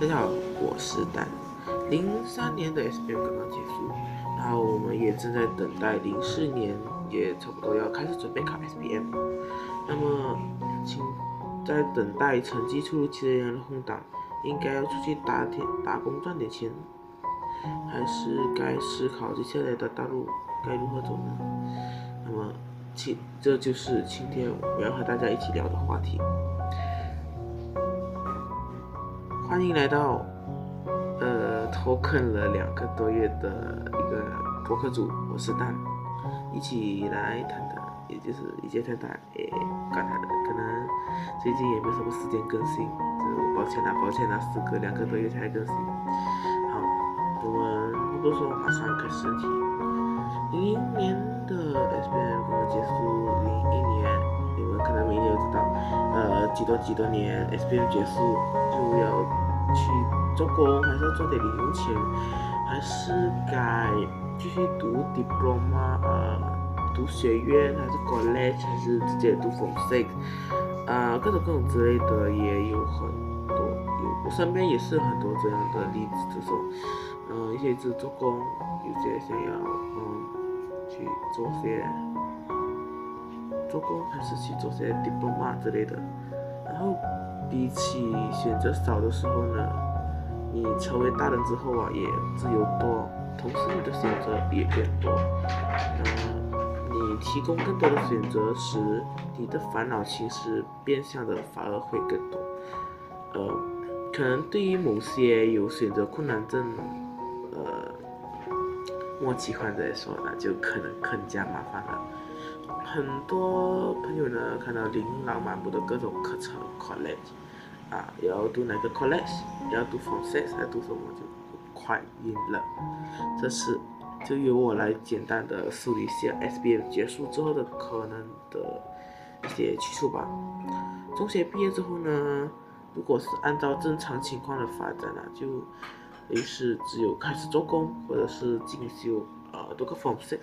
大家好，我是蛋。零三年的 SBM 刚刚结束，然后我们也正在等待零四年，也差不多要开始准备考 SBM。那么，请在等待成绩出炉期的人的空档，应该要出去打点打工赚点钱，还是该思考接下来的道路该如何走呢？那么，今这就是今天我要和大家一起聊的话题。欢迎来到，呃，脱坑了两个多月的一个博客组，我是蛋，一起来谈谈，也就是一起谈谈，诶，干他的，可能最近也没什么时间更新，就抱歉啦，抱歉啦，时隔两个多月才更新。好，我们不多说，马上开始题。零一年的 SBM 刚刚结束，零一年，你们可能没有知道，呃，几多几多年 SBM 结束就要。去做工，还是要赚点零用钱，还是该继续读 diploma 啊，读学院，还是 college，还是直接读 form six 啊，各种各种之类的也有很多，有我身边也是很多这样的例子，这种，嗯，一些是做工，有些想要嗯去做些做工，还是去做些 diploma 之类的，然后。比起选择少的时候呢，你成为大人之后啊，也自由多，同时你的选择也变多。那你提供更多的选择时，你的烦恼其实变相的反而会更多。呃，可能对于某些有选择困难症，呃，末期患者来说，那就可能更加麻烦了。很多朋友呢，看到琳琅满目的各种课程，college，啊，要读哪个 college，要读 f r o m s e 还读什么，就快晕了。这次就由我来简单的梳理一下 SBM 结束之后的可能的一些去处吧。中学毕业之后呢，如果是按照正常情况的发展呢，就于是只有开始做工，或者是进修，呃，读个 f r o m s e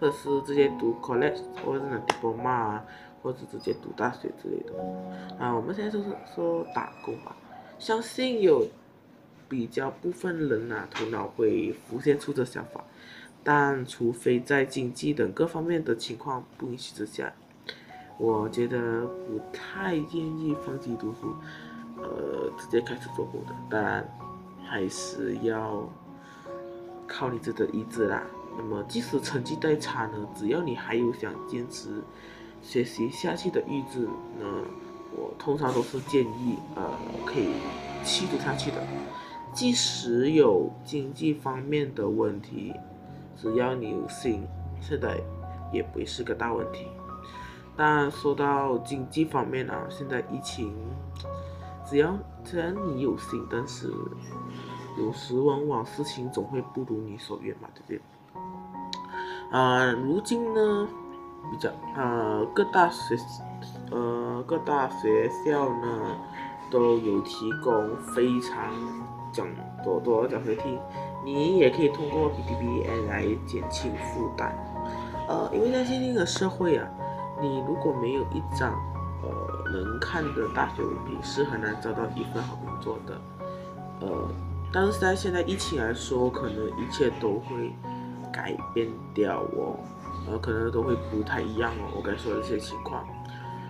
或者是直接读 college，或者是 diploma 啊，或者直接读大学之类的。啊，我们现在就是说打工吧。相信有比较部分人啊，头脑会浮现出这想法，但除非在经济等各方面的情况不允许之下，我觉得不太愿意放弃读书，呃，直接开始做工的。当然，还是要靠你自己的意志啦。那么，即使成绩再差呢，只要你还有想坚持学习下去的意志呢，我通常都是建议，呃，可以继续下去的。即使有经济方面的问题，只要你有心，现在也不是个大问题。但说到经济方面啊，现在疫情，只要虽然你有心，但是有时往往事情总会不如你所愿嘛，对不对？啊，如今呢，比较呃各大学呃各大学校呢都有提供非常讲多多奖学金，你也可以通过 PTBN 来减轻负担。呃，因为在现今的社会啊，你如果没有一张呃能看的大学文凭，是很难找到一份好工作的。呃，但是在现在疫情来说，可能一切都会。改变掉哦，呃，可能都会不太一样哦。我该说的一些情况。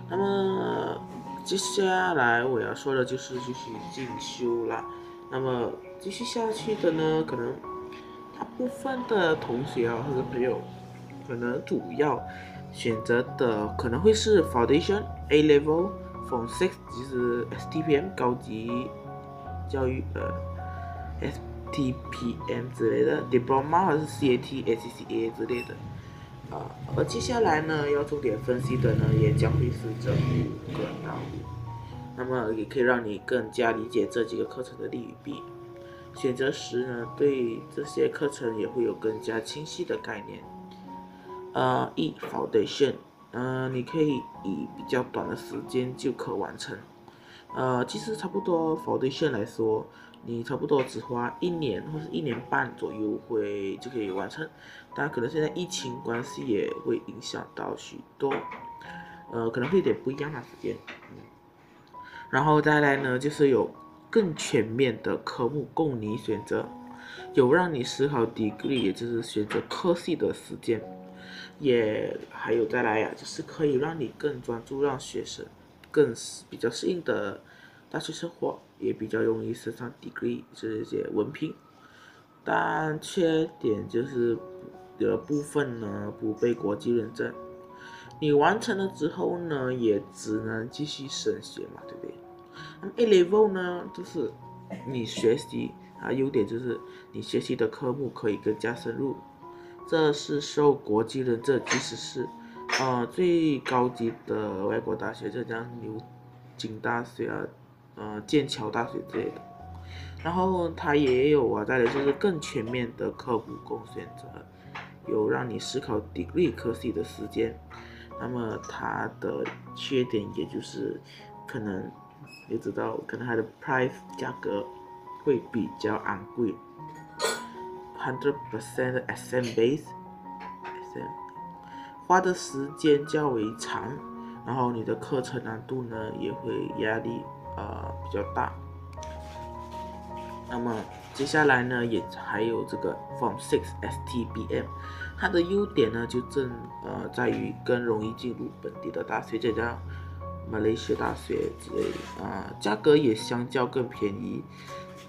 那么接下来我要说的就是继续进修啦。那么继续下去的呢，可能大部分的同学啊或者朋友，可能主要选择的可能会是 Foundation A Level Form Six，就是 STPM 高级教育呃 S。TPM 之类的，diploma 还是 cataca 之类的，啊，而接下来呢，要重点分析的呢，也将会是这五个道路，那么也可以让你更加理解这几个课程的利与弊，选择时呢，对这些课程也会有更加清晰的概念。呃，一 Foundation，嗯，你可以以比较短的时间就可完成，呃，其实差不多 Foundation 来说。你差不多只花一年或者一年半左右会就可以完成，但可能现在疫情关系也会影响到许多，呃，可能会有点不一样的时间。然后再来呢，就是有更全面的科目供你选择，有让你思考 degree，也就是选择科系的时间，也还有再来呀，就是可以让你更专注，让学生更比较适应的大学生活，也比较容易升上 degree 这些文凭。但缺点就是的部分呢不被国际认证，你完成了之后呢，也只能继续升学嘛，对不对？那么 A level 呢，就是你学习啊，优点就是你学习的科目可以更加深入，这是受国际认证，即使是呃最高级的外国大学，浙江牛津大学啊，呃剑桥大学之类的。然后它也有啊，再来就是更全面的科目供选择，有让你思考 degree 科系的时间。那么它的缺点也就是可能你知道，可能它的 price 价格会比较昂贵，hundred percent 的 SM base，SM，花的时间较为长，然后你的课程难度呢也会压力呃比较大。那么接下来呢，也还有这个 Form Six STBM，它的优点呢就正呃在于更容易进入本地的大学，就像马来西亚大学之类的啊，价格也相较更便宜，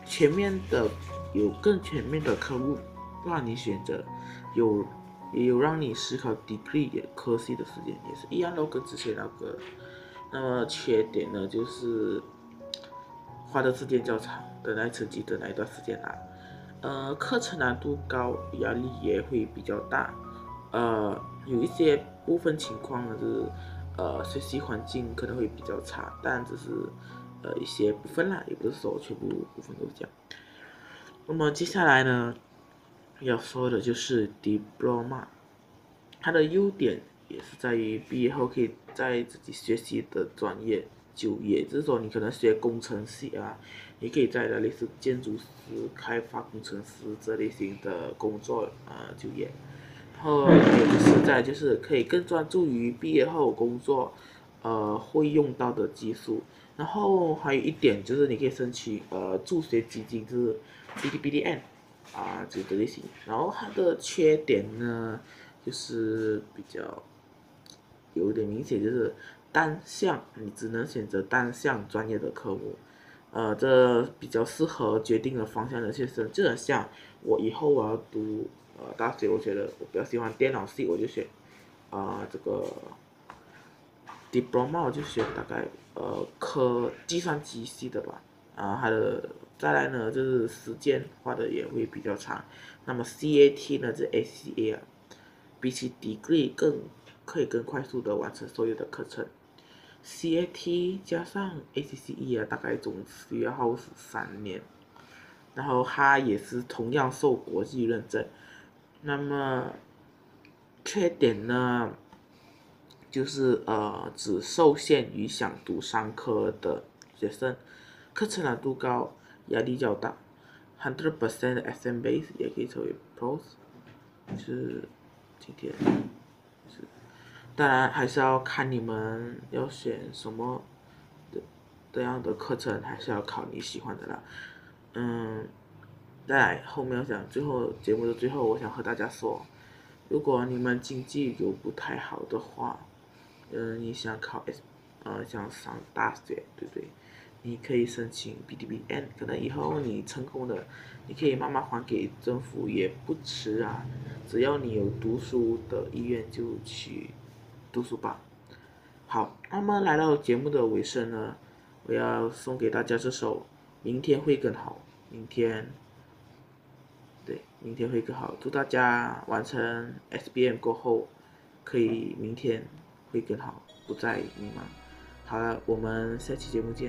全面的有更全面的科目让你选择，有也有让你思考 degree 科系的时间，也是一样的跟之前那个。那么缺点呢就是花的时间较长。等待成绩等待一段时间啦，呃，课程难度高，压力也会比较大，呃，有一些部分情况呢，就是呃，学习环境可能会比较差，但只是呃一些部分啦，也不是说全部部分都这样。那么接下来呢，要说的就是 diploma，它的优点也是在于毕业后可以在自己学习的专业就业，就是说你可能学工程系啊。你可以在那类似建筑师、开发工程师这类型的工作呃就业，然后也就是在就是可以更专注于毕业后工作呃会用到的技术，然后还有一点就是你可以申请呃助学基金，就是 B D B D N 啊这个类型，然后它的缺点呢就是比较有点明显，就是单项你只能选择单项专业的科目。呃，这比较适合决定了方向的学生，就很像我以后我要读呃大学，我觉得我比较喜欢电脑系，我就选啊这个 diploma 就选大概呃科计算机系的吧，啊它的再来呢就是时间花的也会比较长，那么 CAT 呢这 ACA 啊，比起 degree 更可以更快速的完成所有的课程。CAT 加上 ACCE 啊，大概总需要耗时三年，然后它也是同样受国际认证。那么缺点呢，就是呃只受限于想读商科的学生，课程难度高，压力较大。Hundred percent SM base 也可以成为 Pros，是今天。当然还是要看你们要选什么的这样的课程，还是要考你喜欢的啦。嗯，在后面我想最后节目的最后，我想和大家说，如果你们经济有不太好的话，嗯，你想考 S，呃，想上大学，对不对？你可以申请 B D B N，可能以后你成功的，你可以慢慢还给政府也不迟啊。只要你有读书的意愿，就去。读书吧，好，那么来到节目的尾声呢，我要送给大家这首《明天会更好》，明天，对，明天会更好，祝大家完成 SBM 过后，可以明天会更好，不再迷茫。好了，我们下期节目见。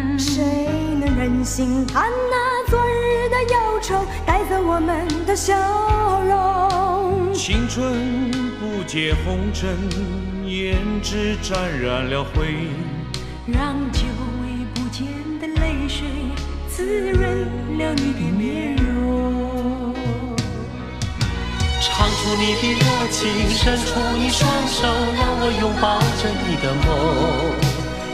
谁能忍心看那昨日的忧愁带走我们的笑容？青春不解红尘，胭脂沾染了灰。让久违不见的泪水滋润了你的面容。唱出你的热情，伸出你双手，让我拥抱着你的梦，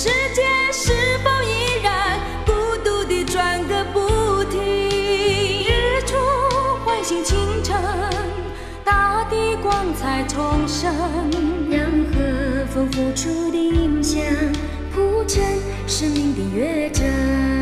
世界是否依然孤独地转个不停。日出唤醒清晨，大地光彩重生，让和风拂出的音响谱成生命的乐章。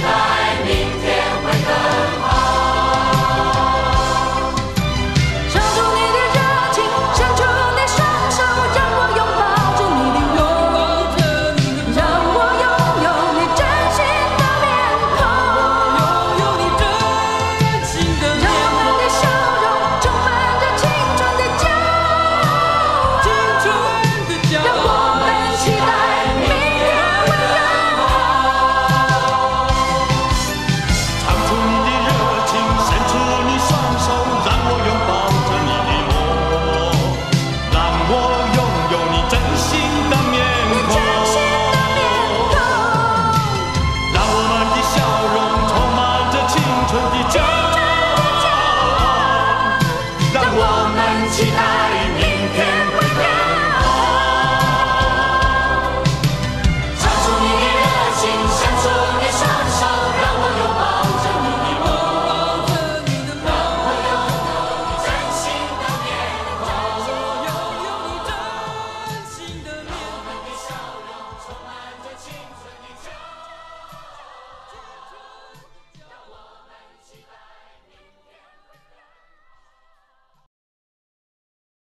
divine